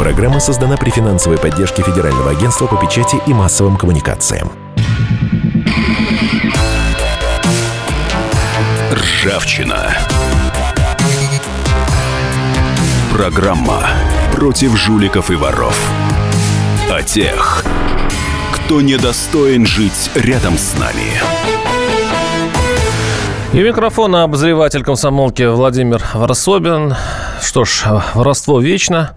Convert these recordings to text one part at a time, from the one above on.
Программа создана при финансовой поддержке Федерального агентства по печати и массовым коммуникациям. Ржавчина. Программа против жуликов и воров. О тех, кто недостоин жить рядом с нами. И микрофона обозреватель комсомолки Владимир Ворособин. Что ж, воровство вечно,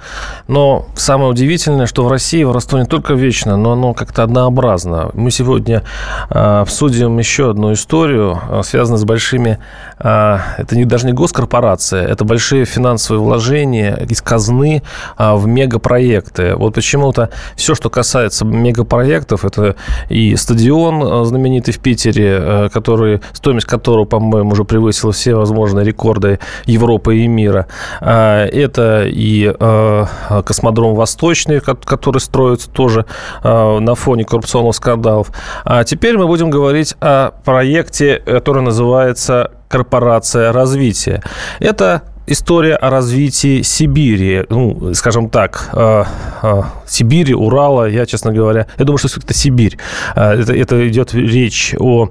но самое удивительное, что в России воровство не только вечно, но оно как-то однообразно. Мы сегодня э, обсудим еще одну историю, э, связанную с большими, э, это не, даже не госкорпорации, это большие финансовые вложения из казны в мегапроекты. Вот почему-то все, что касается мегапроектов, это и стадион знаменитый в Питере, который, стоимость которого, по-моему, уже превысила все возможные рекорды Европы и мира, а, это и а, космодром Восточный, который строится тоже а, на фоне коррупционных скандалов. А теперь мы будем говорить о проекте, который называется «Корпорация развития». Это история о развитии Сибири, ну, скажем так, э, э, Сибири, Урала, я, честно говоря, я думаю, что это Сибирь. Э, это, это идет речь о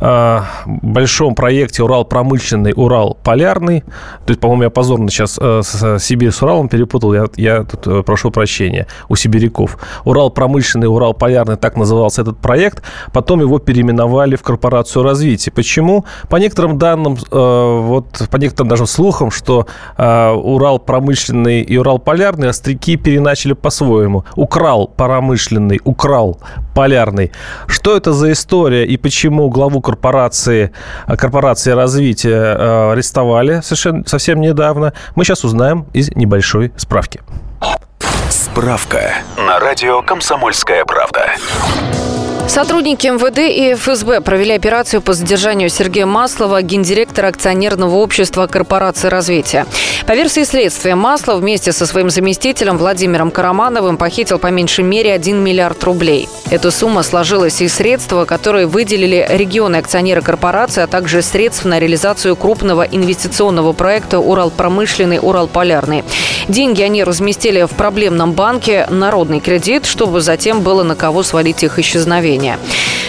э, большом проекте Урал промышленный, Урал полярный. То есть, по-моему, я позорно сейчас э, с, Сибирь с Уралом перепутал, я, я тут э, прошу прощения у сибиряков. Урал промышленный, Урал полярный, так назывался этот проект. Потом его переименовали в корпорацию развития. Почему? По некоторым данным, э, вот по некоторым даже слухам, что что э, Урал промышленный и Урал полярный остряки переначали по-своему. Украл промышленный, украл полярный. Что это за история и почему главу корпорации, а, корпорации развития э, арестовали совершенно, совсем недавно, мы сейчас узнаем из небольшой справки. Справка на радио «Комсомольская правда». Сотрудники МВД и ФСБ провели операцию по задержанию Сергея Маслова, гендиректора акционерного общества корпорации развития. По версии следствия, Маслов вместе со своим заместителем Владимиром Карамановым похитил по меньшей мере 1 миллиард рублей. Эта сумма сложилась из средств, которые выделили регионы акционеры корпорации, а также средств на реализацию крупного инвестиционного проекта «Урал-промышленный», «Урал-полярный». Деньги они разместили в проблемном банке «Народный кредит», чтобы затем было на кого свалить их исчезновение управления.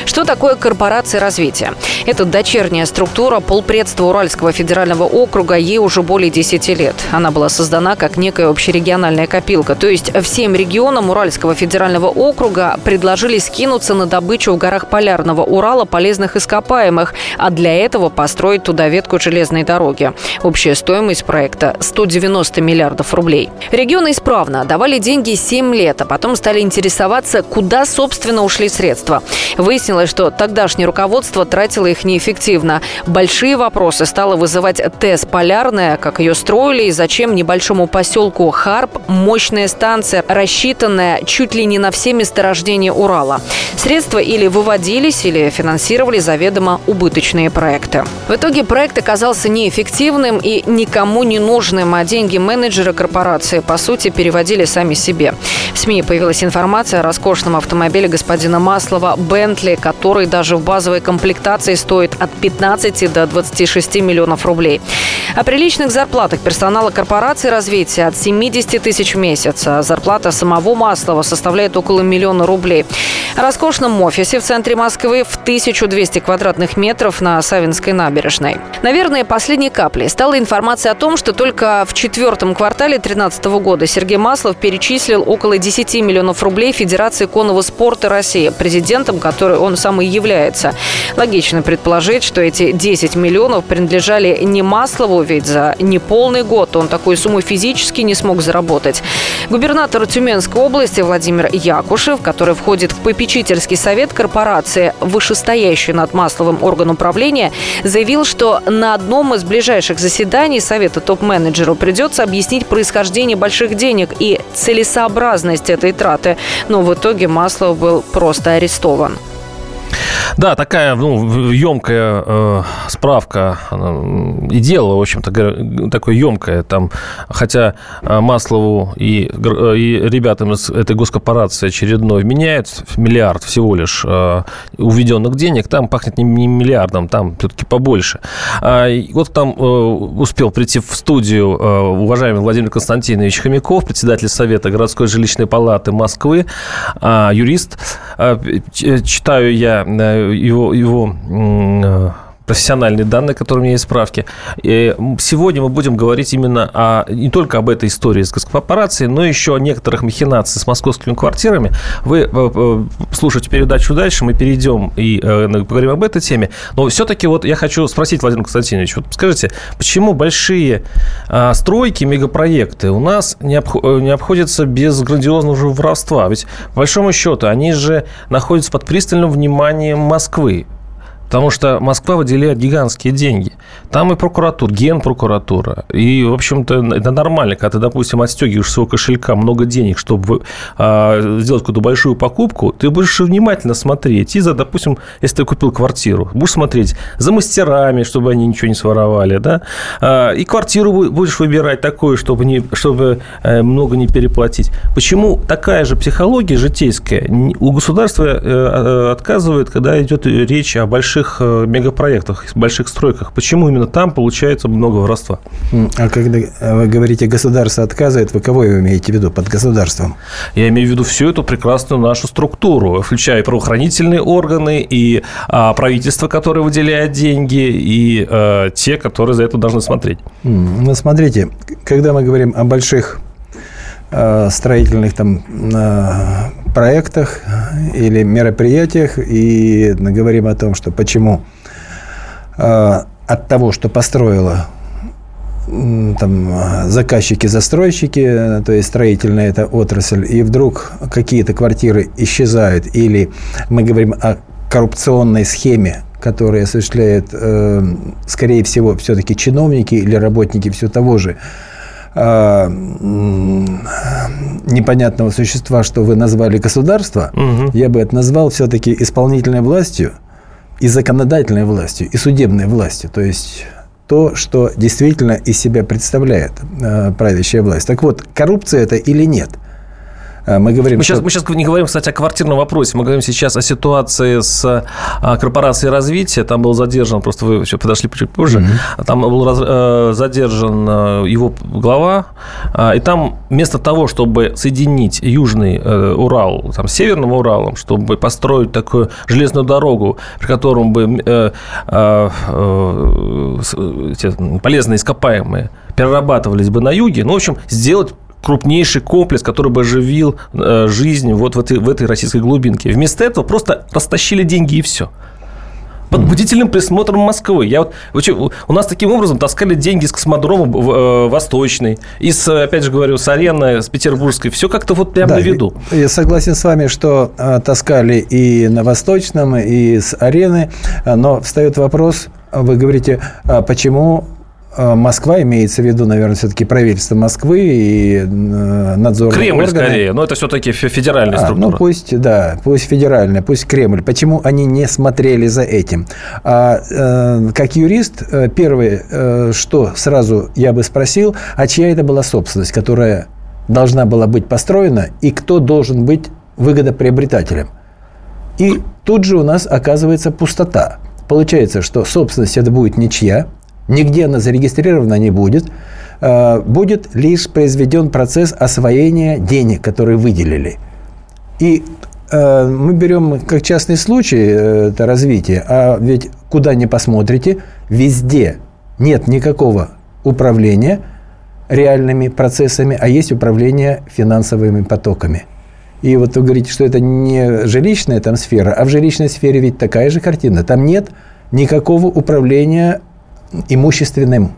Что такое корпорация развития? Это дочерняя структура полпредства Уральского федерального округа, ей уже более 10 лет. Она была создана как некая общерегиональная копилка. То есть всем регионам Уральского федерального округа предложили скинуться на добычу в горах Полярного Урала полезных ископаемых, а для этого построить туда ветку железной дороги. Общая стоимость проекта – 190 миллиардов рублей. Регионы исправно давали деньги 7 лет, а потом стали интересоваться, куда, собственно, ушли средства. Выяснилось, что тогдашнее руководство тратило их неэффективно. Большие вопросы стало вызывать ТЭС «Полярная», как ее строили и зачем небольшому поселку Харп мощная станция, рассчитанная чуть ли не на все месторождения Урала. Средства или выводились, или финансировали заведомо убыточные проекты. В итоге проект оказался неэффективным и никому не нужным, а деньги менеджера корпорации, по сути, переводили сами себе. В СМИ появилась информация о роскошном автомобиле господина Маслова «Бентли», который даже в базовой комплектации стоит от 15 до 26 миллионов рублей. О приличных зарплатах персонала корпорации развития от 70 тысяч в месяц. А зарплата самого Маслова составляет около миллиона рублей. О роскошном офисе в центре Москвы в 1200 квадратных метров на Савинской набережной. Наверное, последней каплей стала информация о том, что только в четвертом квартале 2013 года Сергей Маслов перечислил около 10 миллионов рублей Федерации конного спорта России, президентом которой он сам и является. Логично предположить, что эти 10 миллионов принадлежали не Маслову, ведь за неполный год он такую сумму физически не смог заработать. Губернатор Тюменской области Владимир Якушев, который входит в попечительский совет корпорации, вышестоящий над Масловым орган управления, заявил, что на одном из ближайших заседаний Совета топ-менеджеру придется объяснить происхождение больших денег и целесообразность этой траты. Но в итоге Маслов был просто арестован арестован. Да, такая ну, емкая э, справка и дело, в общем-то, такое емкое. Там, хотя э, Маслову и, э, и ребятам из этой госкорпорации очередной меняют миллиард всего лишь э, уведенных денег, там пахнет не, не миллиардом, там все-таки побольше. А, вот там э, успел прийти в студию э, уважаемый Владимир Константинович Хомяков, председатель Совета городской жилищной палаты Москвы, э, юрист. Э, читаю я э, его, его э, профессиональные данные, которые у меня есть справки. И сегодня мы будем говорить именно о, не только об этой истории с госкорпорацией, но еще о некоторых махинациях с московскими квартирами. Вы э, э, слушайте передачу дальше, мы перейдем и э, поговорим об этой теме. Но все-таки вот я хочу спросить, Владимир Константинович, вот скажите, почему большие а, стройки, мегапроекты у нас не обходятся без грандиозного воровства? Ведь, по большому счету, они же находятся под пристальным вниманием Москвы. Потому что Москва выделяет гигантские деньги. Там и прокуратура, генпрокуратура. И, в общем-то, это нормально, когда ты, допустим, отстегиваешь своего кошелька много денег, чтобы а, сделать какую-то большую покупку, ты будешь внимательно смотреть. И за, допустим, если ты купил квартиру, будешь смотреть за мастерами, чтобы они ничего не своровали, да, а, и квартиру будешь выбирать такую, чтобы, не, чтобы э, много не переплатить. Почему такая же психология житейская у государства э, э, отказывает, когда идет речь о больших больших э, мегапроектах, больших стройках. Почему именно там получается много воровства? А когда вы говорите, государство отказывает, вы кого вы имеете в виду под государством? Я имею в виду всю эту прекрасную нашу структуру, включая правоохранительные органы и а, правительство, которое выделяет деньги, и а, те, которые за это должны смотреть. Ну, смотрите, когда мы говорим о больших строительных там э, проектах или мероприятиях и говорим о том, что почему э, от того, что построила там заказчики-застройщики, то есть строительная эта отрасль, и вдруг какие-то квартиры исчезают, или мы говорим о коррупционной схеме, которую осуществляют, скорее всего, все-таки чиновники или работники все того же э, непонятного существа, что вы назвали государство, угу. я бы это назвал все-таки исполнительной властью и законодательной властью, и судебной властью. То есть то, что действительно из себя представляет э, правящая власть. Так вот, коррупция это или нет – мы говорим... Мы, что... сейчас, мы сейчас не говорим, кстати, о квартирном вопросе. Мы говорим сейчас о ситуации с а, корпорацией развития. Там был задержан, просто вы еще подошли чуть позже. Mm-hmm. Там был раз, э, задержан э, его глава. А, и там вместо того, чтобы соединить Южный Урал там, с Северным Уралом, чтобы построить такую железную дорогу, при котором бы полезные ископаемые перерабатывались бы на юге, ну, в общем, сделать крупнейший комплекс, который бы оживил э, жизнь вот в этой, в этой российской глубинке. Вместо этого просто растащили деньги и все под бдительным присмотром Москвы. Я вот, у нас таким образом таскали деньги с космодрома э, Восточный, и с, опять же говорю, с арены, с Петербургской. Все как-то вот прямо да, на виду. Я согласен с вами, что э, таскали и на Восточном, и с арены, но встает вопрос, вы говорите, а почему Москва, имеется в виду, наверное, все-таки правительство Москвы и э, надзорные Кремль органы. скорее, но это все-таки федеральная а, структура. Ну, пусть, да, пусть федеральная, пусть Кремль. Почему они не смотрели за этим? А, э, как юрист, э, первое, э, что сразу я бы спросил, а чья это была собственность, которая должна была быть построена, и кто должен быть выгодоприобретателем? И тут же у нас оказывается пустота. Получается, что собственность это будет ничья, Нигде она зарегистрирована не будет. А, будет лишь произведен процесс освоения денег, которые выделили. И а, мы берем как частный случай э, это развитие, а ведь куда ни посмотрите, везде нет никакого управления реальными процессами, а есть управление финансовыми потоками. И вот вы говорите, что это не жилищная там сфера, а в жилищной сфере ведь такая же картина. Там нет никакого управления имущественным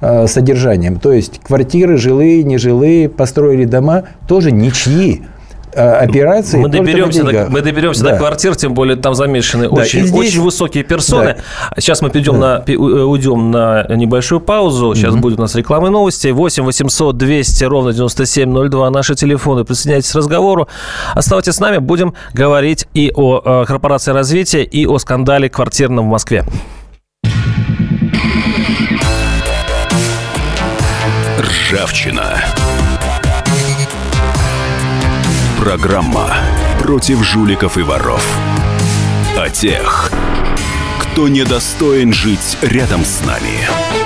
э, содержанием. То есть квартиры, жилые, нежилые, построили дома, тоже ничьи. операции. Мы доберемся, до, мы доберемся да. до квартир, тем более там замешаны да, очень, здесь... очень высокие персоны. Да. Сейчас мы перейдем да. на, уйдем на небольшую паузу. Сейчас угу. будет у нас рекламы новости. 8 800 200 ровно 9702 наши телефоны. Присоединяйтесь к разговору. Оставайтесь с нами. Будем говорить и о корпорации развития, и о скандале квартирном в Москве. Ржавчина. Программа против жуликов и воров. О тех, кто недостоин жить рядом с нами.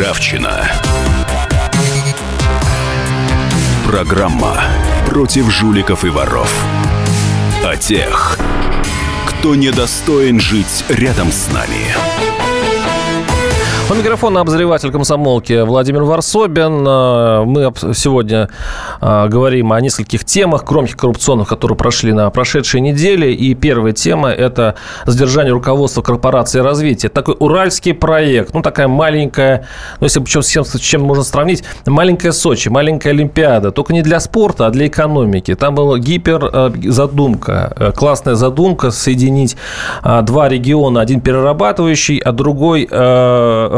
Ржавчина. Программа против жуликов и воров. О тех, кто недостоин жить рядом с нами. У микрофона обозреватель комсомолки Владимир Варсобин. Э, мы сегодня э, говорим о нескольких темах, громких коррупционных, которые прошли на прошедшей неделе. И первая тема – это задержание руководства корпорации развития. Такой уральский проект, ну такая маленькая, ну если причем с чем, с чем можно сравнить, маленькая Сочи, маленькая Олимпиада, только не для спорта, а для экономики. Там была гипер э, классная задумка соединить два региона, один перерабатывающий, а другой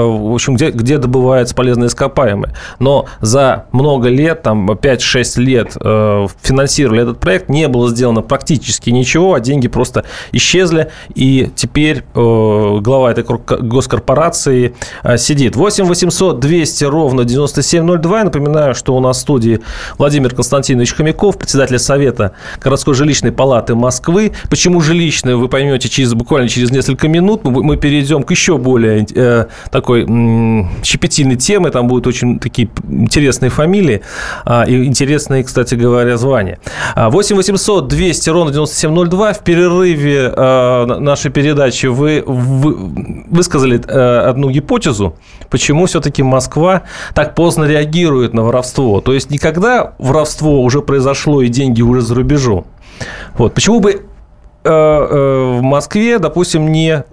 в общем, где, где добываются полезные ископаемые. Но за много лет, там 5-6 лет э, финансировали этот проект, не было сделано практически ничего, а деньги просто исчезли, и теперь э, глава этой госкорпорации э, сидит. 8 800 200 ровно 9702. Я напоминаю, что у нас в студии Владимир Константинович Хомяков, председатель Совета городской жилищной палаты Москвы. Почему жилищная, вы поймете через, буквально через несколько минут. Мы, мы перейдем к еще более э, такой такой щепетильной темы. Там будут очень такие интересные фамилии а, и интересные, кстати говоря, звания. 8 800 200 ровно 9702. В перерыве а, нашей передачи вы, вы высказали а, одну гипотезу, почему все-таки Москва так поздно реагирует на воровство. То есть никогда воровство уже произошло и деньги уже за рубежом. Вот. Почему бы Э, э, в Москве, допустим, не,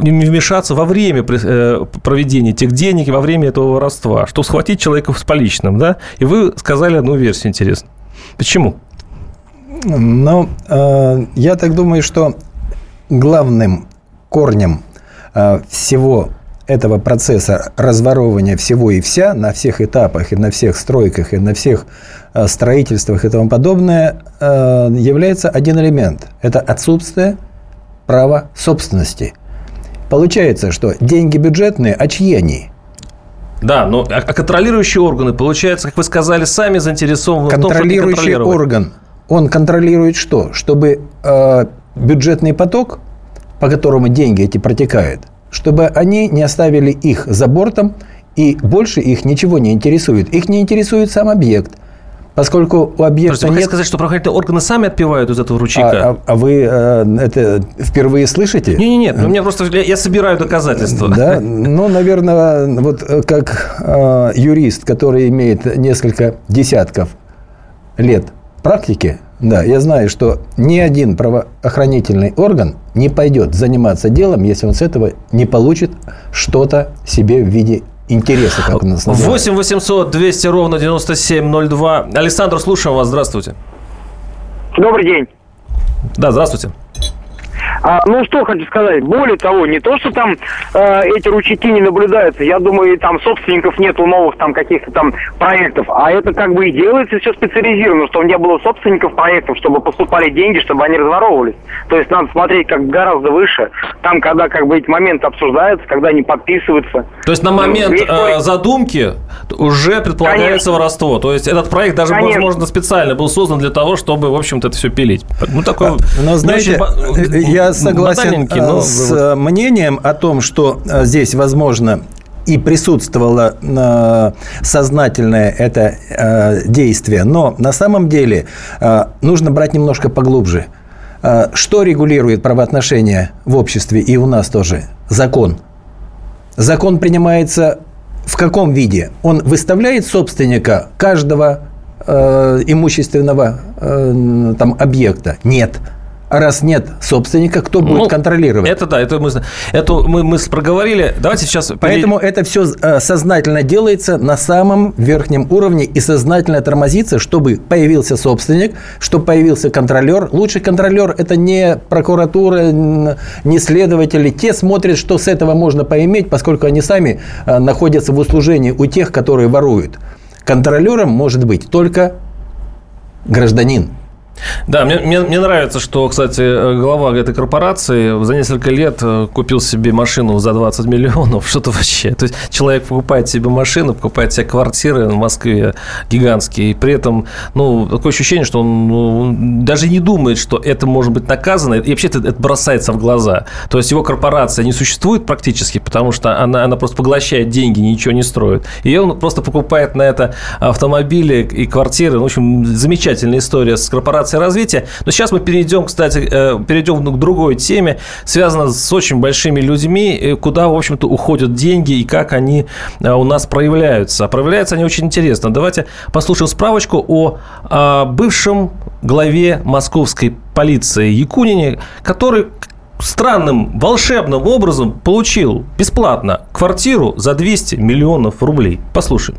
не вмешаться во время э, проведения тех денег во время этого воровства, чтобы схватить человека с поличным, да? И вы сказали одну версию интересную. Почему? Ну, я так думаю, что главным корнем всего этого процесса разворовывания всего и вся на всех этапах и на всех стройках и на всех э, строительствах и тому подобное э, является один элемент. Это отсутствие права собственности. Получается, что деньги бюджетные, а чьи они? Да, но а, а контролирующие органы, получается, как вы сказали, сами заинтересованы контролирующий в том, орган, он контролирует что? Чтобы э, бюджетный поток, по которому деньги эти протекают, чтобы они не оставили их за бортом, и больше их ничего не интересует. Их не интересует сам объект. Поскольку у объекта вы нет... сказать, что правоохранительные органы сами отпивают из этого ручейка? А, а, а вы э, это впервые слышите? Нет, нет, нет. У меня просто я, я собираю доказательства. Да, ну, наверное, вот э, как э, юрист, который имеет несколько десятков лет практики, да, я знаю, что ни один правоохранительный орган не пойдет заниматься делом, если он с этого не получит что-то себе в виде интереса, как у нас называют. 8 800 200 ровно 9702. Александр, слушаем вас. Здравствуйте. Добрый день. Да, здравствуйте. А, ну, что хочу сказать. Более того, не то, что там э, эти ручейки не наблюдаются. Я думаю, там собственников нету новых там каких-то там проектов. А это как бы и делается все специализированно, чтобы не было собственников проектов, чтобы поступали деньги, чтобы они разворовывались. То есть надо смотреть как гораздо выше. Там, когда как бы эти моменты обсуждаются, когда они подписываются. То есть на момент э, задумки уже предполагается Конечно. воровство. То есть этот проект даже, Конечно. возможно, специально был создан для того, чтобы, в общем-то, это все пилить. Ну, такое... Но, знаете, очень... я согласен но... с вот... мнением о том, что здесь возможно и присутствовало э, сознательное это э, действие. Но на самом деле э, нужно брать немножко поглубже. Э, что регулирует правоотношения в обществе и у нас тоже? Закон. Закон принимается в каком виде? Он выставляет собственника каждого э, имущественного э, там, объекта? Нет. А раз нет собственника, кто будет ну, контролировать? Это да, это мы, это мы мысль проговорили. Давайте сейчас... Поэтому это все э, сознательно делается на самом верхнем уровне и сознательно тормозится, чтобы появился собственник, чтобы появился контролер. Лучший контролер – это не прокуратура, не следователи. Те смотрят, что с этого можно поиметь, поскольку они сами э, находятся в услужении у тех, которые воруют. Контролером может быть только гражданин. Да, мне, мне, мне нравится, что, кстати, глава этой корпорации за несколько лет э, купил себе машину за 20 миллионов. Что-то вообще. То есть человек покупает себе машину, покупает себе квартиры в Москве гигантские. И при этом, ну, такое ощущение, что он ну, даже не думает, что это может быть наказано. И вообще это, это бросается в глаза. То есть его корпорация не существует практически, потому что она, она просто поглощает деньги, ничего не строит. И он просто покупает на это автомобили и квартиры. В общем, замечательная история с корпорацией корпорации развития. Но сейчас мы перейдем, кстати, э, перейдем к другой теме, связанной с очень большими людьми, э, куда, в общем-то, уходят деньги и как они э, у нас проявляются. А проявляются они очень интересно. Давайте послушаем справочку о, о бывшем главе московской полиции Якунине, который странным, волшебным образом получил бесплатно квартиру за 200 миллионов рублей. Послушаем.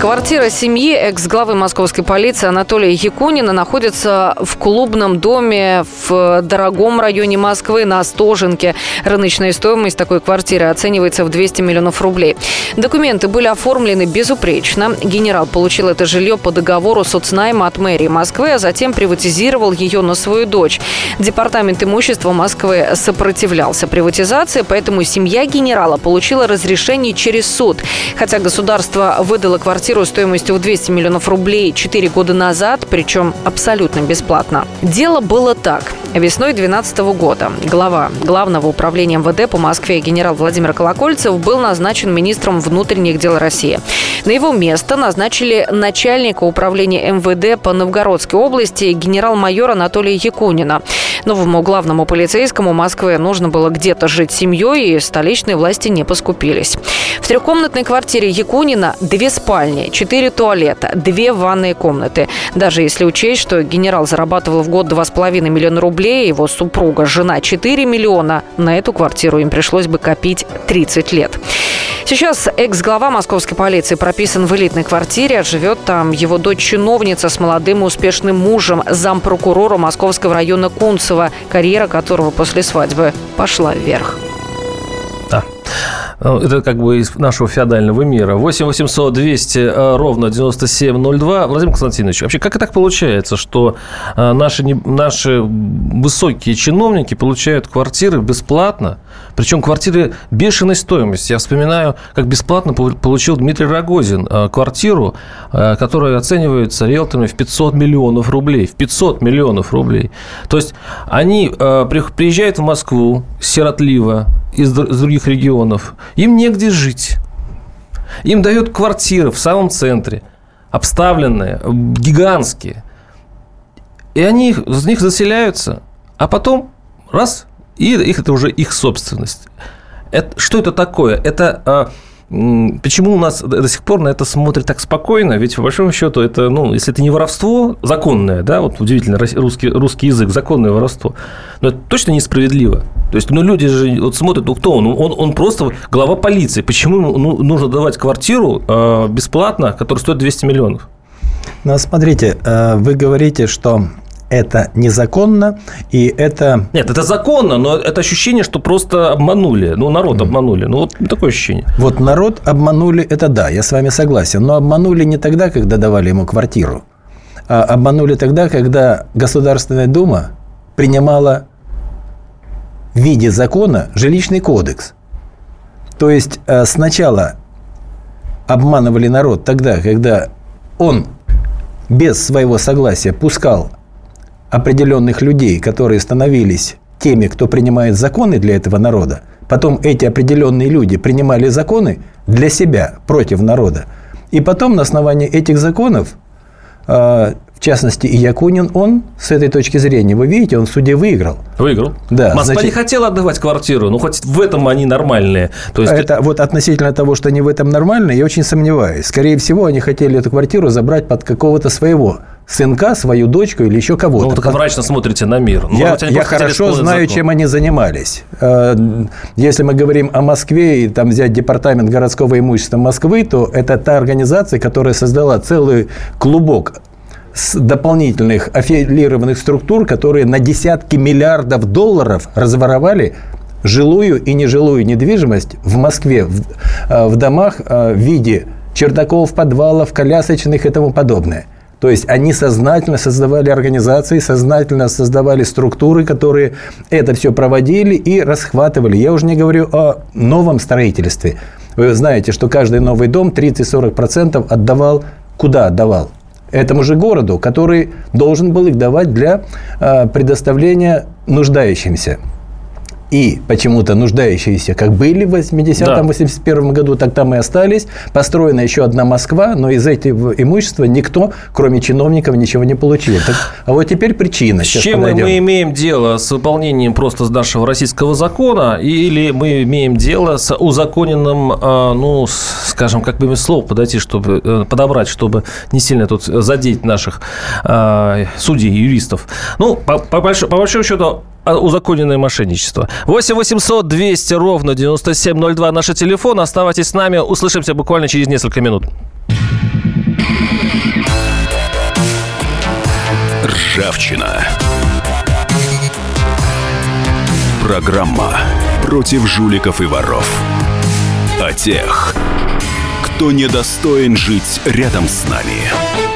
Квартира семьи экс-главы московской полиции Анатолия Якунина находится в клубном доме в дорогом районе Москвы на Остоженке. Рыночная стоимость такой квартиры оценивается в 200 миллионов рублей. Документы были оформлены безупречно. Генерал получил это жилье по договору соцнайма от мэрии Москвы, а затем приватизировал ее на свою дочь. Департамент имущества Москвы сопротивлялся приватизации, поэтому семья генерала получила разрешение через суд. Хотя государство выдало квартиру квартиру стоимостью в 200 миллионов рублей 4 года назад, причем абсолютно бесплатно. Дело было так. Весной 2012 года глава Главного управления МВД по Москве генерал Владимир Колокольцев был назначен министром внутренних дел России. На его место назначили начальника управления МВД по Новгородской области генерал-майора Анатолия Якунина. Новому главному полицейскому Москвы нужно было где-то жить семьей, и столичные власти не поскупились. В трехкомнатной квартире Якунина две спальни, четыре туалета, две ванные комнаты. Даже если учесть, что генерал зарабатывал в год 2,5 миллиона рублей, его супруга, жена 4 миллиона, на эту квартиру им пришлось бы копить 30 лет. Сейчас экс-глава московской полиции прописан в элитной квартире, а живет там его дочь-чиновница с молодым и успешным мужем, зампрокурора Московского района Кунцева, карьера которого после свадьбы пошла вверх. Да. Ну, это как бы из нашего феодального мира. 8 800 200 э, ровно 9702. Владимир Константинович, вообще как и так получается, что э, наши, наши высокие чиновники получают квартиры бесплатно, причем квартиры бешеной стоимости. Я вспоминаю, как бесплатно получил Дмитрий Рогозин э, квартиру, которая оценивается риэлторами в 500 миллионов рублей. В 500 миллионов рублей. То есть они приезжают в Москву сиротливо из других регионов, им негде жить. Им дают квартиры в самом центре, обставленные, гигантские. И они в них заселяются, а потом раз, и их, это уже их собственность. Это, что это такое? Это а, Почему у нас до сих пор на это смотрят так спокойно? Ведь, по большому счету, это, ну, если это не воровство законное, да, вот удивительно, русский, русский язык, законное воровство, но это точно несправедливо. То есть, ну, люди же вот смотрят, ну, кто он? Он, он просто глава полиции. Почему ну, нужно давать квартиру э, бесплатно, которая стоит 200 миллионов? Ну, смотрите, э, вы говорите, что это незаконно, и это... Нет, это законно, но это ощущение, что просто обманули, ну, народ обманули. Ну, вот такое ощущение. Вот народ обманули, это да, я с вами согласен, но обманули не тогда, когда давали ему квартиру, а обманули тогда, когда Государственная Дума принимала в виде закона жилищный кодекс. То есть э, сначала обманывали народ тогда, когда он без своего согласия пускал определенных людей, которые становились теми, кто принимает законы для этого народа, потом эти определенные люди принимали законы для себя, против народа, и потом на основании этих законов а, в частности, и Якунин, он с этой точки зрения, вы видите, он в суде выиграл. Выиграл. Да. Москва значит, не хотела отдавать квартиру, ну хоть в этом они нормальные. То есть... Это вот относительно того, что они в этом нормальные, я очень сомневаюсь. Скорее всего, они хотели эту квартиру забрать под какого-то своего сынка, свою дочку или еще кого-то. Ну, вы так мрачно смотрите на мир. Ну, я я хорошо знаю, закон. чем они занимались. Э, если мы говорим о Москве и там взять департамент городского имущества Москвы, то это та организация, которая создала целый клубок дополнительных аффилированных структур, которые на десятки миллиардов долларов разворовали жилую и нежилую недвижимость в Москве, в, э, в домах э, в виде чердаков, подвалов, колясочных и тому подобное. То есть они сознательно создавали организации, сознательно создавали структуры, которые это все проводили и расхватывали. Я уже не говорю о новом строительстве. Вы знаете, что каждый новый дом 30-40% отдавал куда отдавал? этому же городу, который должен был их давать для а, предоставления нуждающимся и почему-то нуждающиеся, как были в 80-м, 81 году, так там и остались. Построена еще одна Москва, но из этого имущества никто, кроме чиновников, ничего не получил. Так, а вот теперь причина. С чем подойдем. мы имеем дело? С выполнением просто нашего российского закона или мы имеем дело с узаконенным, а, ну, скажем, как бы слово подойти, чтобы э, подобрать, чтобы не сильно тут задеть наших а, судей, юристов. Ну, по, по, большому, по большому счету, узаконенное мошенничество. 8 800 200 ровно 9702 наш телефон. Оставайтесь с нами. Услышимся буквально через несколько минут. Ржавчина. Программа против жуликов и воров. О тех, кто недостоин жить рядом с нами.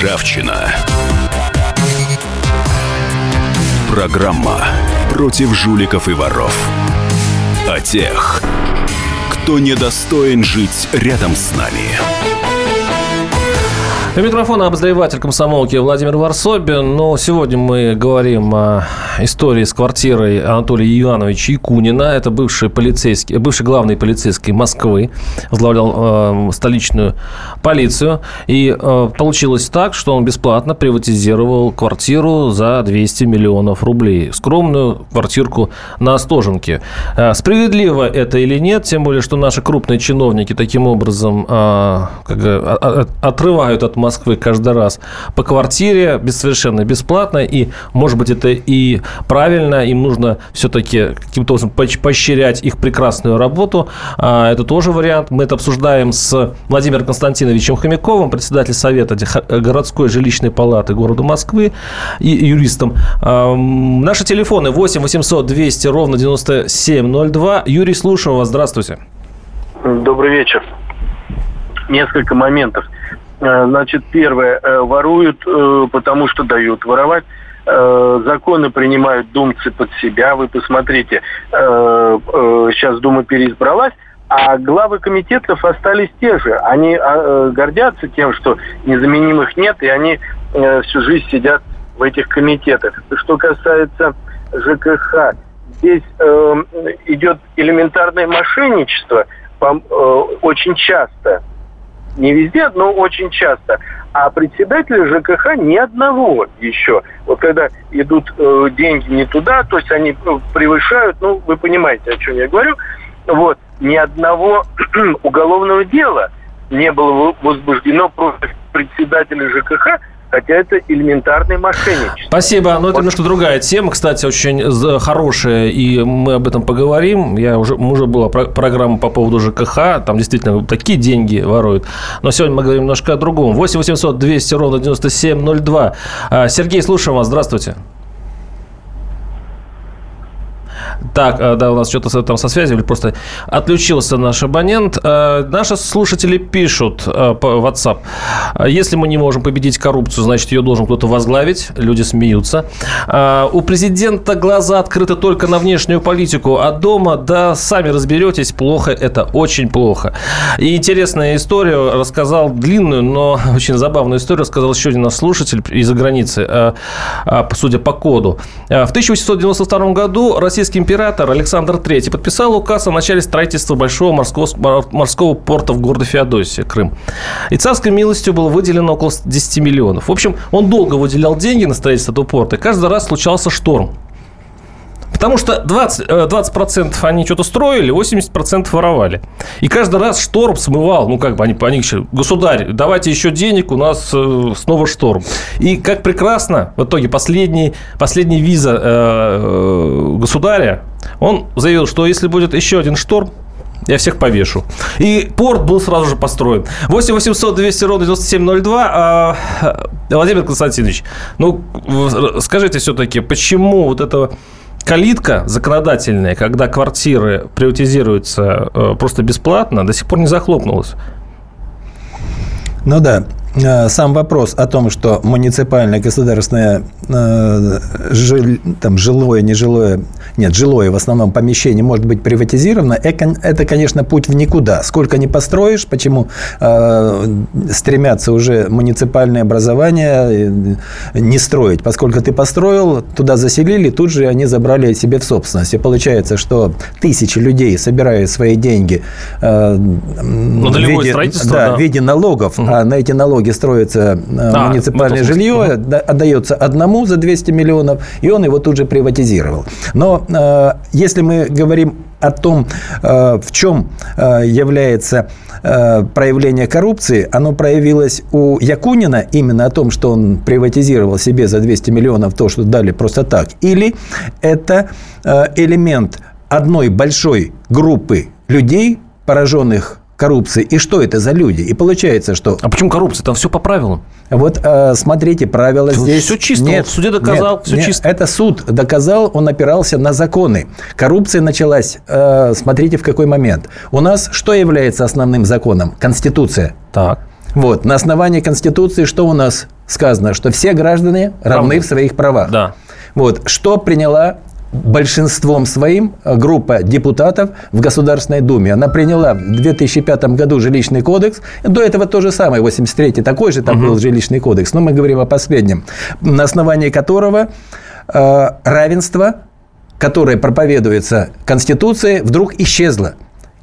Ржавчина. Программа против жуликов и воров. О тех, кто недостоин жить рядом с нами. У микрофона обозреватель комсомолки Владимир Варсобин. Но сегодня мы говорим о истории с квартирой Анатолия Ивановича Якунина. Это бывший полицейский, бывший главный полицейский Москвы. Возглавлял э, столичную полицию. И э, получилось так, что он бесплатно приватизировал квартиру за 200 миллионов рублей. Скромную квартирку на Остоженке. Э, справедливо это или нет? Тем более, что наши крупные чиновники таким образом э, как, отрывают от Москвы каждый раз по квартире без, совершенно бесплатно. И, может быть, это и правильно. Им нужно все-таки каким-то образом поощрять их прекрасную работу. А, это тоже вариант. Мы это обсуждаем с Владимиром Константиновичем Хомяковым, председателем Совета городской жилищной палаты города Москвы и юристом. А, наши телефоны 8 800 200 ровно 9702. Юрий, слушаю вас. Здравствуйте. Добрый вечер. Несколько моментов. Э, значит, первое, э, воруют, э, потому что дают воровать. Законы принимают думцы под себя. Вы посмотрите, сейчас Дума переизбралась, а главы комитетов остались те же. Они гордятся тем, что незаменимых нет, и они всю жизнь сидят в этих комитетах. Что касается ЖКХ, здесь идет элементарное мошенничество очень часто не везде, но очень часто. А председателя ЖКХ ни одного еще. Вот когда идут э, деньги не туда, то есть они э, превышают, ну, вы понимаете, о чем я говорю, вот, ни одного уголовного дела не было возбуждено против председателя ЖКХ хотя это элементарное мошенничество. Спасибо. Но это немножко другая тема, кстати, очень хорошая, и мы об этом поговорим. Я уже, уже была программа по поводу ЖКХ, там действительно такие деньги воруют. Но сегодня мы говорим немножко о другом. 8 800 200 ровно 9702. А, Сергей, слушаем вас. Здравствуйте. Так, э, да, у нас что-то там со связью, или просто отключился наш абонент. Э, наши слушатели пишут э, по WhatsApp. Если мы не можем победить коррупцию, значит, ее должен кто-то возглавить. Люди смеются. У президента глаза открыты только на внешнюю политику, а дома, да, сами разберетесь, плохо это, очень плохо. И интересная история рассказал, длинную, но очень забавную историю рассказал еще один наш слушатель из-за границы, судя по коду. В 1892 году российский император Александр III подписал указ о начале строительства большого морского, морского порта в городе Феодосия, Крым. И царской милостью было выделено около 10 миллионов. В общем, он долго выделял деньги на строительство этого порта, и каждый раз случался шторм. Потому что 20%, 20% э, они что-то строили, 80% воровали. И каждый раз шторм смывал, ну, как бы они, они еще, государь, давайте еще денег, у нас э, снова шторм. И как прекрасно, в итоге последний, последний виза э, государя, он заявил, что если будет еще один шторм, я всех повешу. И порт был сразу же построен. 8 800 200 ровно 9702. А, Владимир Константинович, ну, скажите все-таки, почему вот этого калитка законодательная, когда квартиры приватизируются э, просто бесплатно, до сих пор не захлопнулась. Ну да, сам вопрос о том, что муниципальное государственное э, жил, там, жилое, нежилое, нет, жилое в основном помещение может быть приватизировано, это, конечно, путь в никуда. Сколько не построишь, почему э, стремятся уже муниципальные образования э, не строить. Поскольку ты построил, туда заселили, тут же они забрали себе в собственность. И получается, что тысячи людей собирают свои деньги э, в, виде, да, да. в виде налогов, угу. а на эти налоги налоги строится а, муниципальное жилье, угу. отдается одному за 200 миллионов, и он его тут же приватизировал. Но э, если мы говорим о том, э, в чем э, является э, проявление коррупции, оно проявилось у Якунина именно о том, что он приватизировал себе за 200 миллионов то, что дали просто так, или это элемент одной большой группы людей, пораженных коррупции. И что это за люди? И получается, что... А почему коррупция? Там все по правилам. Вот э, смотрите, правила все, здесь... Все чисто. Нет, в суде доказал, нет, все нет, чисто. Это суд доказал, он опирался на законы. Коррупция началась, э, смотрите, в какой момент. У нас что является основным законом? Конституция. Так. Вот, на основании Конституции что у нас сказано? Что все граждане равны, равны. в своих правах. Да. Вот, что приняла большинством своим э, группа депутатов в Государственной Думе. Она приняла в 2005 году жилищный кодекс. До этого то же самое, 83-й такой же там угу. был жилищный кодекс. Но мы говорим о последнем, на основании которого э, равенство, которое проповедуется Конституцией, вдруг исчезло.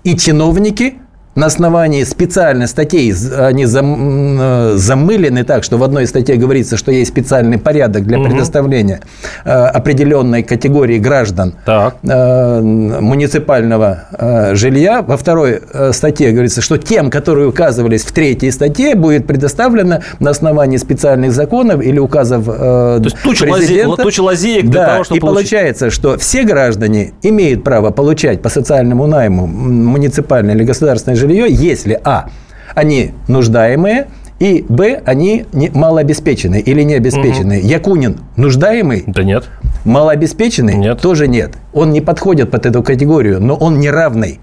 И чиновники на основании специальной статей, они зам, э, замылены так, что в одной статье говорится, что есть специальный порядок для предоставления угу. определенной категории граждан так. Э, муниципального жилья. Во второй статье говорится, что тем, которые указывались в третьей статье, будет предоставлено на основании специальных законов или указов То есть туча президента. Туча лазеек для да, того, чтобы И получить... получается, что все граждане имеют право получать по социальному найму муниципальное или государственное жилье жилье, если а. они нуждаемые, и Б, они не, малообеспеченные или необеспеченные. Угу. Якунин нуждаемый? Да нет. Малообеспеченный? Нет. Тоже нет. Он не подходит под эту категорию, но он неравный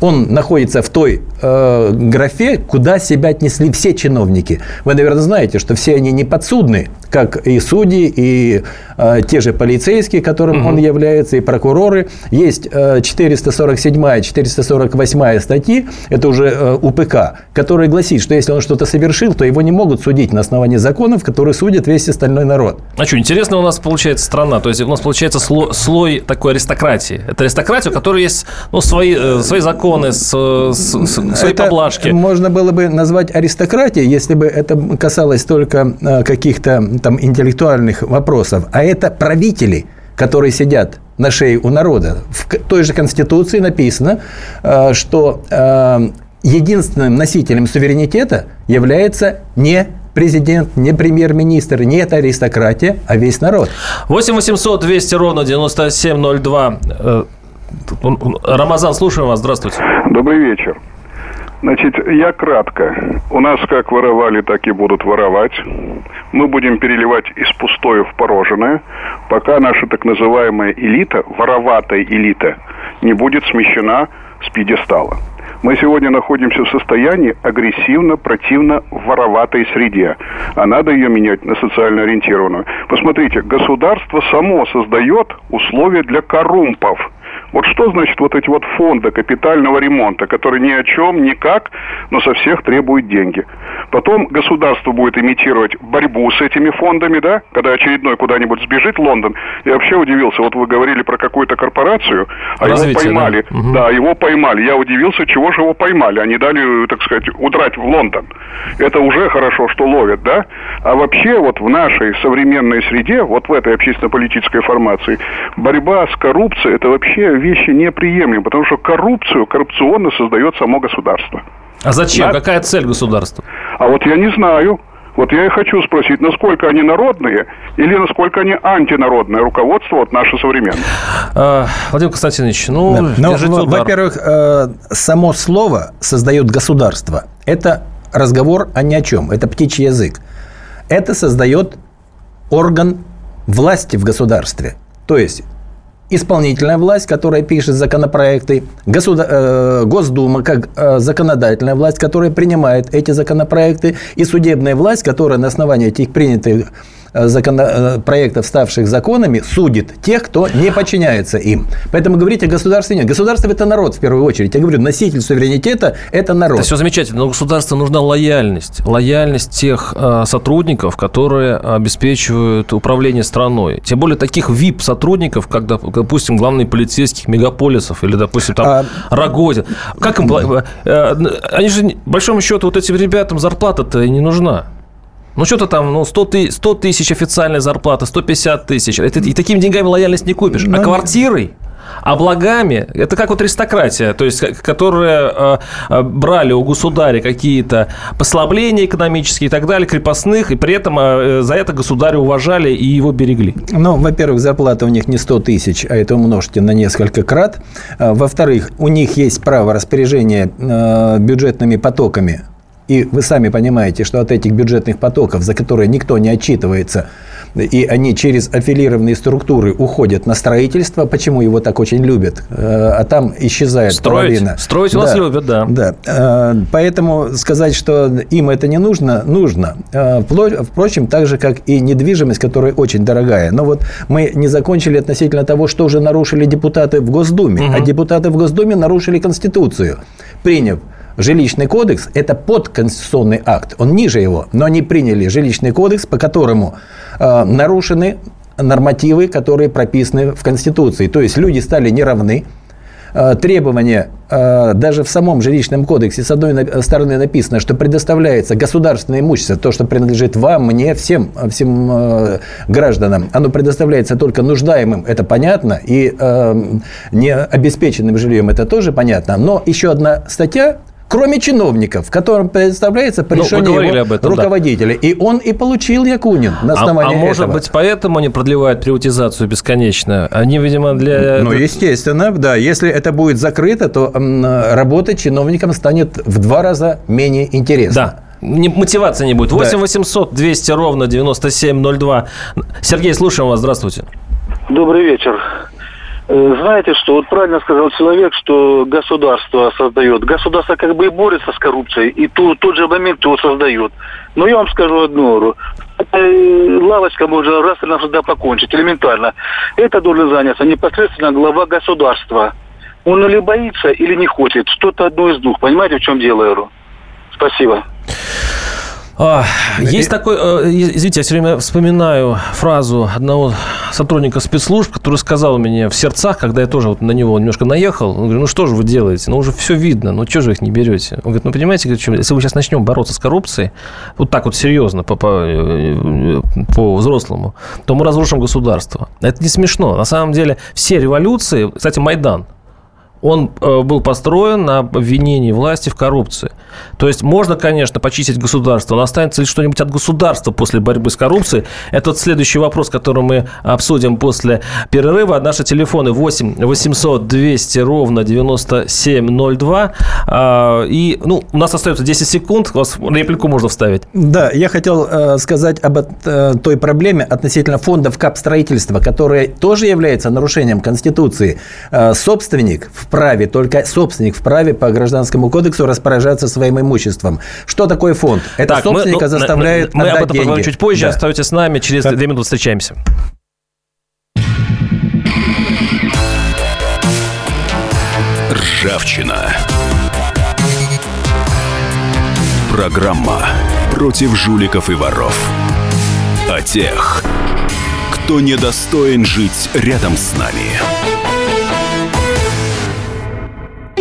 он находится в той э, графе, куда себя отнесли все чиновники. Вы, наверное, знаете, что все они не подсудны, как и судьи, и э, те же полицейские, которым угу. он является, и прокуроры. Есть э, 447 448 статьи, это уже э, УПК, которые гласит, что если он что-то совершил, то его не могут судить на основании законов, которые судят весь остальной народ. А что, интересно у нас получается страна, то есть у нас получается слой, слой такой аристократии. Это аристократия, у которой есть ну, свои, э, свои законы, законы, с, с, с, свои это поблажки. Можно было бы назвать аристократией, если бы это касалось только э, каких-то там интеллектуальных вопросов. А это правители, которые сидят на шее у народа. В той же Конституции написано, э, что э, единственным носителем суверенитета является не президент, не премьер-министр, не это аристократия, а весь народ. 8 800 200 ровно 9702. Э, Рамазан, слушаем вас. Здравствуйте. Добрый вечер. Значит, я кратко. У нас как воровали, так и будут воровать. Мы будем переливать из пустое в пороженное, пока наша так называемая элита, вороватая элита, не будет смещена с пьедестала. Мы сегодня находимся в состоянии агрессивно, противно вороватой среде. А надо ее менять на социально ориентированную. Посмотрите, государство само создает условия для коррумпов – вот что значит вот эти вот фонды капитального ремонта, которые ни о чем, никак, но со всех требуют деньги. Потом государство будет имитировать борьбу с этими фондами, да, когда очередной куда-нибудь сбежит Лондон. Я вообще удивился, вот вы говорили про какую-то корпорацию, а Развитие, его поймали. Да? Угу. да, его поймали. Я удивился, чего же его поймали. Они дали, так сказать, удрать в Лондон. Это уже хорошо, что ловят, да? А вообще вот в нашей современной среде, вот в этой общественно-политической формации, борьба с коррупцией, это вообще вещи неприемлемы, потому что коррупцию коррупционно создает само государство. А зачем? Да? Какая цель государства? А вот я не знаю. Вот я и хочу спросить, насколько они народные или насколько они антинародные, руководство вот наше современное. А, Владимир Константинович, ну, да. ну во-первых, э, само слово создает государство. Это разговор о ни о чем. Это птичий язык. Это создает орган власти в государстве. То есть исполнительная власть, которая пишет законопроекты, государ... э, Госдума как э, законодательная власть, которая принимает эти законопроекты, и судебная власть, которая на основании этих принятых Э, законопроектов, э, ставших законами, судит тех, кто не подчиняется им. Поэтому говорить о государстве нет. Государство – это народ, в первую очередь. Я говорю, носитель суверенитета – это народ. Это все замечательно, но государству нужна лояльность. Лояльность тех э, сотрудников, которые обеспечивают управление страной. Тем более таких VIP-сотрудников, как, допустим, главные полицейских мегаполисов или, допустим, там а... Рогозин. Как им... Они же, большому счету, вот этим ребятам зарплата-то и не нужна. Ну, что-то там, ну, 100, ты, 100 тысяч официальная зарплата, 150 тысяч. Это, и такими деньгами лояльность не купишь. А квартирой а благами, это как вот аристократия, то есть, которые э, э, брали у государя какие-то послабления экономические и так далее, крепостных, и при этом э, за это государя уважали и его берегли. Ну, во-первых, зарплата у них не 100 тысяч, а это умножьте на несколько крат. А, во-вторых, у них есть право распоряжения э, бюджетными потоками и вы сами понимаете, что от этих бюджетных потоков, за которые никто не отчитывается, и они через аффилированные структуры уходят на строительство, почему его так очень любят, э, а там исчезает Строить. половина. Строить да, вас любят, да. Да. Э, поэтому сказать, что им это не нужно, нужно. Э, впрочем, так же, как и недвижимость, которая очень дорогая. Но вот мы не закончили относительно того, что уже нарушили депутаты в Госдуме. Угу. А депутаты в Госдуме нарушили Конституцию, приняв жилищный кодекс – это подконституционный акт, он ниже его, но они приняли жилищный кодекс, по которому э, нарушены нормативы, которые прописаны в Конституции. То есть люди стали неравны, э, требования э, даже в самом жилищном кодексе с одной стороны написано, что предоставляется государственное имущество, то, что принадлежит вам, мне, всем, всем э, гражданам, оно предоставляется только нуждаемым, это понятно, и не обеспеченным жильем это тоже понятно. Но еще одна статья кроме чиновников, которым представляется по ну, решению ну, его этом, руководителя. Да. И он и получил Якунин на а, основании а, а может быть, поэтому они продлевают приватизацию бесконечно? Они, видимо, для... Ну, естественно, да. Если это будет закрыто, то работать чиновникам станет в два раза менее интересно. Да. Не, мотивации не будет. 8 800 200 ровно 9702. Сергей, слушаем вас. Здравствуйте. Добрый вечер. Э, знаете что, вот правильно сказал человек, что государство создает. Государство как бы и борется с коррупцией, и ту, тот же момент его создает. Но я вам скажу одно, э, лавочка можно раз и навсегда покончить, элементарно. Это должен заняться непосредственно глава государства. Он или боится, или не хочет. Что-то одно из двух. Понимаете, в чем дело, Эру? Спасибо. А, есть такой, э, извините, я все время вспоминаю фразу одного сотрудника спецслужб, который сказал мне в сердцах, когда я тоже вот на него немножко наехал, он говорит, ну что же вы делаете, ну уже все видно, ну что же их не берете? Он говорит, ну понимаете, если мы сейчас начнем бороться с коррупцией, вот так вот серьезно, по, по, э, по взрослому, то мы разрушим государство. Это не смешно. На самом деле все революции, кстати, Майдан, он э, был построен на обвинении власти в коррупции. То есть можно, конечно, почистить государство, но останется ли что-нибудь от государства после борьбы с коррупцией? Это вот следующий вопрос, который мы обсудим после перерыва. Наши телефоны 8 800 200 ровно 9702. А, и ну, у нас остается 10 секунд, у вас реплику можно вставить. Да, я хотел э, сказать об э, той проблеме относительно фондов капстроительства, которое тоже является нарушением Конституции. Собственник вправе, только собственник вправе по Гражданскому кодексу распоряжаться своим имуществом. Что такое фонд? Это так, собственника мы, ну, заставляет мы, мы отдать об этом деньги. поговорим чуть позже. Да. Оставайтесь с нами. Через как... две минуты встречаемся. Ржавчина. Программа против жуликов и воров. О тех, кто недостоин жить рядом с нами.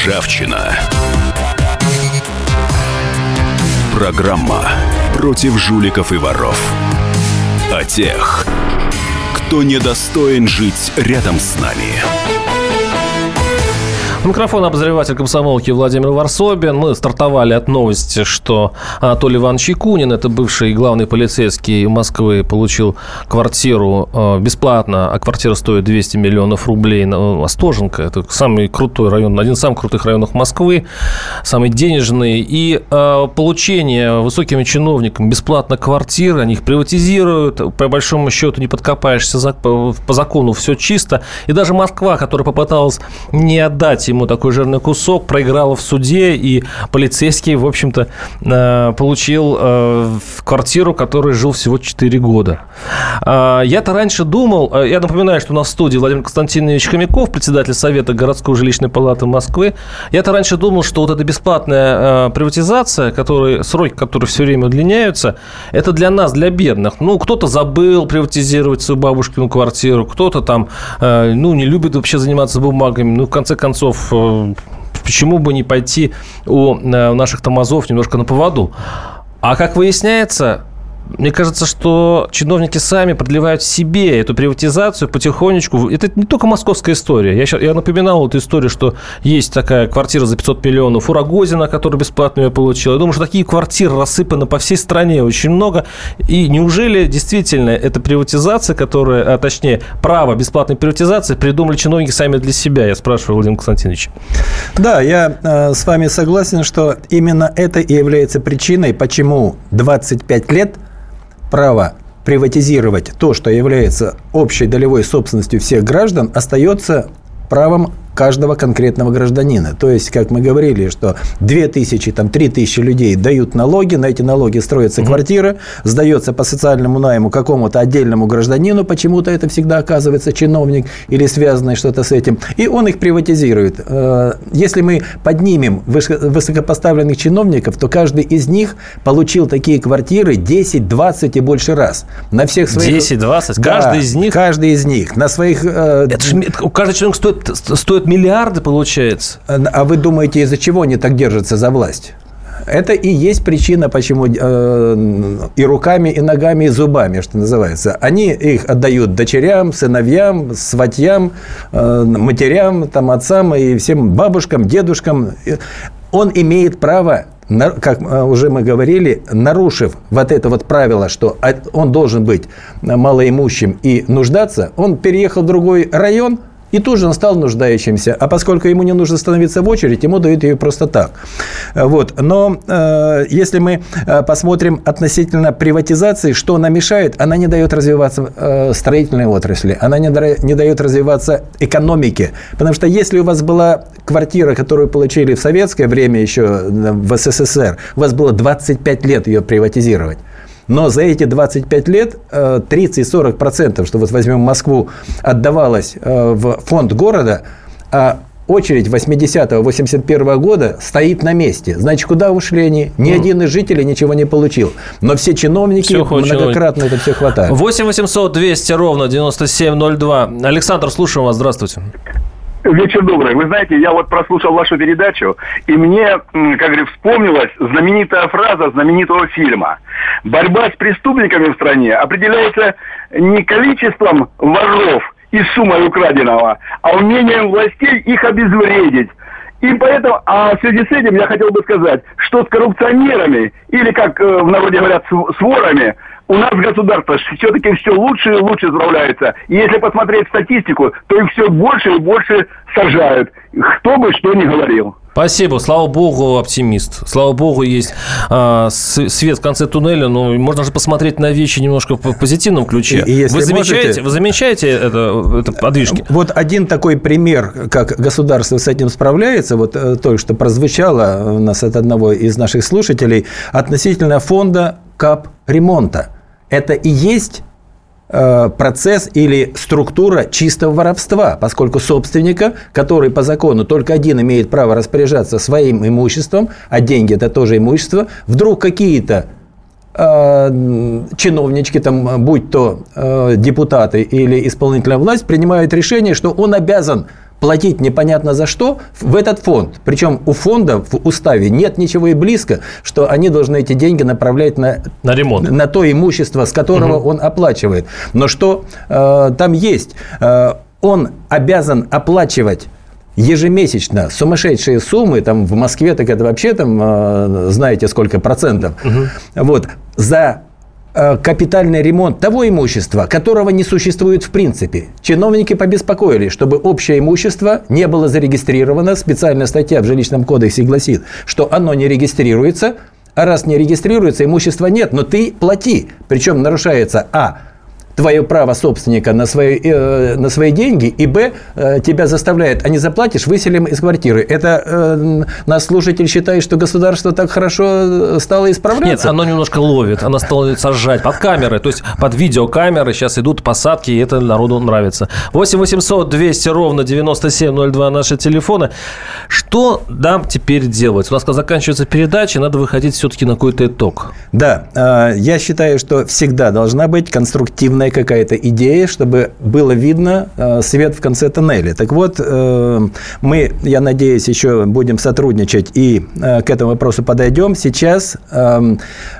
Ржавчина. Программа против жуликов и воров. О тех, кто недостоин жить рядом с нами. Микрофон обозреватель комсомолки Владимир Варсобин. Мы стартовали от новости, что Анатолий Иванович Якунин, это бывший главный полицейский Москвы, получил квартиру э, бесплатно, а квартира стоит 200 миллионов рублей на Остоженко. Это самый крутой район, один из самых крутых районов Москвы, самый денежный. И э, получение высокими чиновниками бесплатно квартиры, они их приватизируют, по большому счету не подкопаешься по закону, все чисто. И даже Москва, которая попыталась не отдать ему такой жирный кусок, проиграла в суде, и полицейский, в общем-то, э, получил э, квартиру, которой жил всего 4 года. А, я-то раньше думал, э, я напоминаю, что у нас в студии Владимир Константинович Хомяков, председатель Совета городской жилищной палаты Москвы. Я-то раньше думал, что вот эта бесплатная приватизация, который, сроки которые все время удлиняются, это для нас, для бедных. Ну, кто-то забыл приватизировать свою бабушкину квартиру, кто-то там, ну, не любит вообще заниматься бумагами. Ну, в конце концов, Э, почему бы не пойти у э, наших тормозов немножко на поводу? А как выясняется, мне кажется, что чиновники сами продлевают себе эту приватизацию потихонечку. Это не только московская история. Я, сейчас, я напоминал эту историю, что есть такая квартира за 500 миллионов у Рогозина, который бесплатно ее получил. Я думаю, что такие квартиры рассыпаны по всей стране очень много. И неужели действительно эта приватизация, которая, а точнее, право бесплатной приватизации придумали чиновники сами для себя? Я спрашиваю Владимир Константинович. Да, я э, с вами согласен, что именно это и является причиной, почему 25 лет – право приватизировать то, что является общей долевой собственностью всех граждан, остается правом каждого конкретного гражданина. То есть, как мы говорили, что 2000, там, 3000 людей дают налоги, на эти налоги строится угу. квартира, сдается по социальному найму какому-то отдельному гражданину, почему-то это всегда оказывается чиновник или связанный что-то с этим, и он их приватизирует. Э, если мы поднимем высокопоставленных чиновников, то каждый из них получил такие квартиры 10, 20 и больше раз. На всех своих... 10, 20? Да, каждый из них? Каждый из них. На своих... Э, это же, каждый человек стоит, стоит миллиарды, получается. А вы думаете, из-за чего они так держатся за власть? Это и есть причина, почему э, и руками, и ногами, и зубами, что называется. Они их отдают дочерям, сыновьям, сватьям, э, матерям, там, отцам и всем бабушкам, дедушкам. Он имеет право как э, уже мы говорили, нарушив вот это вот правило, что он должен быть малоимущим и нуждаться, он переехал в другой район – И тут же он стал нуждающимся. А поскольку ему не нужно становиться в очередь, ему дают ее просто так. Вот. Но э, если мы э, посмотрим относительно приватизации, что она мешает? Она не дает развиваться э, строительной отрасли, она не, не дает развиваться экономике. Потому что если у вас была квартира, которую получили в советское время еще в СССР, у вас было 25 лет ее приватизировать. Но за эти 25 лет 30-40%, э, что вот возьмем Москву, отдавалось э, в фонд города, а очередь 80-81 года стоит на месте. Значит, куда ушли они? Ни один из жителей ничего не получил. Но все чиновники все многократно это все хватает. 8 800 200 ровно 9702. Александр, слушаем вас. Здравствуйте. Вечер добрый. Вы знаете, я вот прослушал вашу передачу, и мне, как говорю, вспомнилась знаменитая фраза знаменитого фильма. Борьба с преступниками в стране определяется не количеством воров и суммой украденного, а умением властей их обезвредить. И поэтому, а в связи с этим я хотел бы сказать, что с коррупционерами, или как э, в народе говорят, с ворами, у нас государство все-таки все лучше и лучше справляется. И если посмотреть статистику, то их все больше и больше сажают. Кто бы что ни говорил. Спасибо. Слава богу, оптимист. Слава богу, есть э, свет в конце туннеля. Но можно же посмотреть на вещи немножко в позитивном ключе. И, вы, замечаете, можете, вы замечаете это, это подвижки? Вот один такой пример, как государство с этим справляется, вот э, только что прозвучало у нас от одного из наших слушателей, относительно фонда КАП ремонта это и есть э, процесс или структура чистого воровства, поскольку собственника, который по закону только один имеет право распоряжаться своим имуществом, а деньги это тоже имущество, вдруг какие-то э, чиновнички, там, будь то э, депутаты или исполнительная власть, принимают решение, что он обязан платить непонятно за что в этот фонд. Причем у фонда в уставе нет ничего и близко, что они должны эти деньги направлять на, на ремонт, на то имущество, с которого угу. он оплачивает. Но что э, там есть? Э, он обязан оплачивать ежемесячно сумасшедшие суммы, там в Москве так это вообще там э, знаете сколько процентов, угу. вот за капитальный ремонт того имущества, которого не существует в принципе. Чиновники побеспокоились, чтобы общее имущество не было зарегистрировано. Специальная статья в жилищном кодексе гласит, что оно не регистрируется, а раз не регистрируется, имущества нет, но ты плати. Причем нарушается А твое право собственника на свои, э, на свои деньги, и б, э, тебя заставляет, а не заплатишь, выселим из квартиры. Это э, наш слушатель считает, что государство так хорошо э, стало исправляться? Нет, оно немножко ловит, оно стало сажать под камеры, то есть под видеокамеры сейчас идут посадки, и это народу нравится. 8 800 200 ровно 9702 наши телефоны. Что нам теперь делать? У нас когда заканчивается передача, надо выходить все-таки на какой-то итог. Да, э, я считаю, что всегда должна быть конструктивная конкретная какая-то идея, чтобы было видно э, свет в конце тоннеля. Так вот, э, мы, я надеюсь, еще будем сотрудничать и э, к этому вопросу подойдем. Сейчас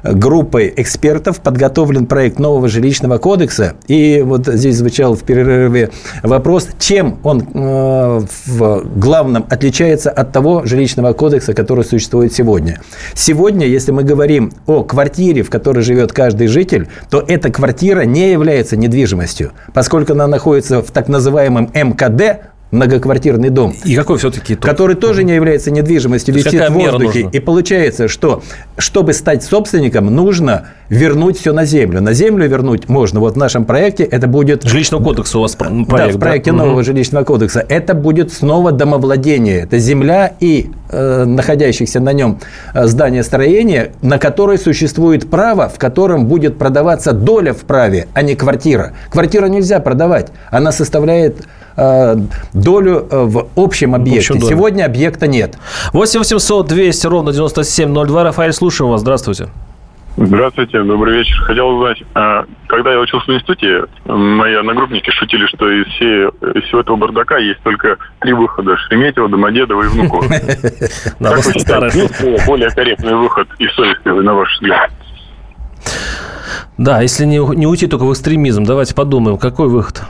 группой экспертов подготовлен проект нового жилищного кодекса. И вот здесь звучал в перерыве вопрос, чем он в главном отличается от того жилищного кодекса, который существует сегодня. Сегодня, если мы говорим о квартире, в которой живет каждый житель, то эта квартира не является является недвижимостью, поскольку она находится в так называемом МКД, многоквартирный дом. И какой все-таки итог? Который тоже не является недвижимостью, висит в воздухе. И получается, что чтобы стать собственником, нужно вернуть все на землю. На землю вернуть можно. Вот в нашем проекте это будет... Жилищного кодекса у вас проект, Да, в проекте да? нового угу. жилищного кодекса. Это будет снова домовладение. Это земля и э, находящихся на нем э, здания строения, на которой существует право, в котором будет продаваться доля в праве, а не квартира. Квартиру нельзя продавать. Она составляет долю э, в общем объекте. В Сегодня объекта нет. 8 800 200 ровно 9702. Рафаэль, слушаем вас. Здравствуйте. Здравствуйте, добрый вечер. Хотел узнать, а, когда я учился в институте, мои одногруппники шутили, что из, всей, из всего этого бардака есть только три выхода. Шереметьево, Домодедово и Внуково. Как вы считаете, более корректный выход и совестливый, на ваш взгляд? Да, если не, не уйти только в экстремизм, давайте подумаем, какой выход?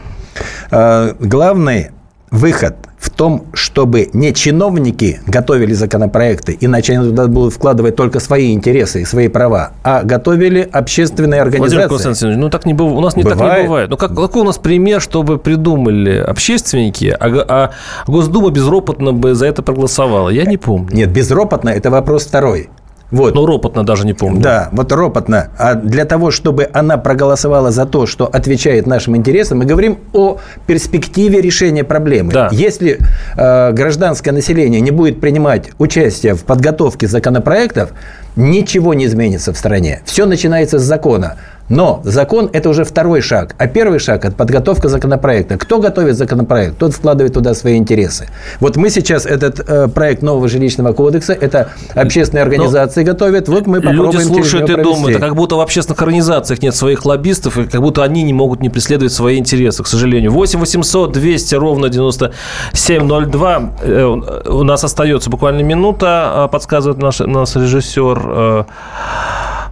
Э, главный выход в том, чтобы не чиновники готовили законопроекты, иначе они туда будут вкладывать только свои интересы и свои права, а готовили общественные организации. Владимир Константинович, ну так не бывает. У нас не бывает. так не бывает. Ну как, какой у нас пример, чтобы придумали общественники, а, а Госдума безропотно бы за это проголосовала? Я не помню. Нет, безропотно – это вопрос второй. Вот. Но ропотно даже не помню. Да, вот ропотно. А для того, чтобы она проголосовала за то, что отвечает нашим интересам, мы говорим о перспективе решения проблемы. Да. Если э, гражданское население не будет принимать участие в подготовке законопроектов, ничего не изменится в стране. Все начинается с закона. Но закон – это уже второй шаг. А первый шаг – это подготовка законопроекта. Кто готовит законопроект, тот вкладывает туда свои интересы. Вот мы сейчас этот э, проект нового жилищного кодекса, это общественные организации Но готовят. Вот мы попробуем Люди слушают и думают, а как будто в общественных организациях нет своих лоббистов, и как будто они не могут не преследовать свои интересы, к сожалению. 8 800 200 ровно 9702. Э, у нас остается буквально минута, э, подсказывает наш, наш режиссер. Э,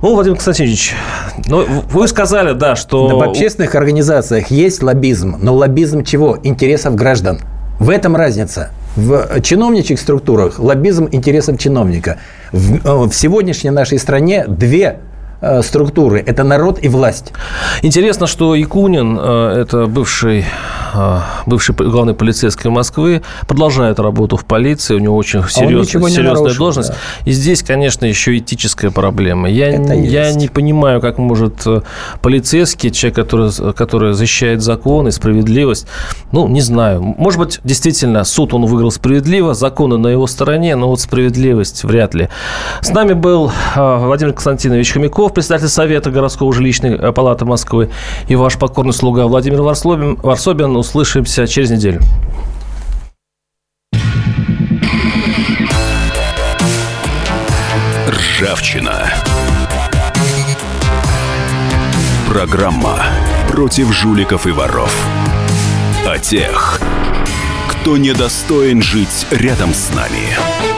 ну, Владимир Константинович, ну, вы сказали, да, что... Да, в общественных организациях есть лоббизм, но лоббизм чего? Интересов граждан. В этом разница. В чиновничьих структурах лоббизм интересов чиновника. В, э, в сегодняшней нашей стране две Э, структуры. Это народ и власть. Интересно, что Якунин, это бывший, бывший главный полицейский Москвы, продолжает работу в полиции. У него очень серьез, а серьезная нарушил, должность. Да. И здесь, конечно, еще этическая проблема. Я, я не понимаю, как может полицейский, человек, который, который защищает закон и справедливость, ну, не знаю. Может быть, действительно, суд он выиграл справедливо, законы на его стороне, но вот справедливость вряд ли. С нами был Владимир Константинович Хомяков, председатель Совета городского жилищной э, палаты Москвы, и ваш покорный слуга Владимир Варсобин. Варсобин. Услышимся через неделю. Ржавчина. Программа против жуликов и воров. О тех, кто недостоин жить рядом с нами.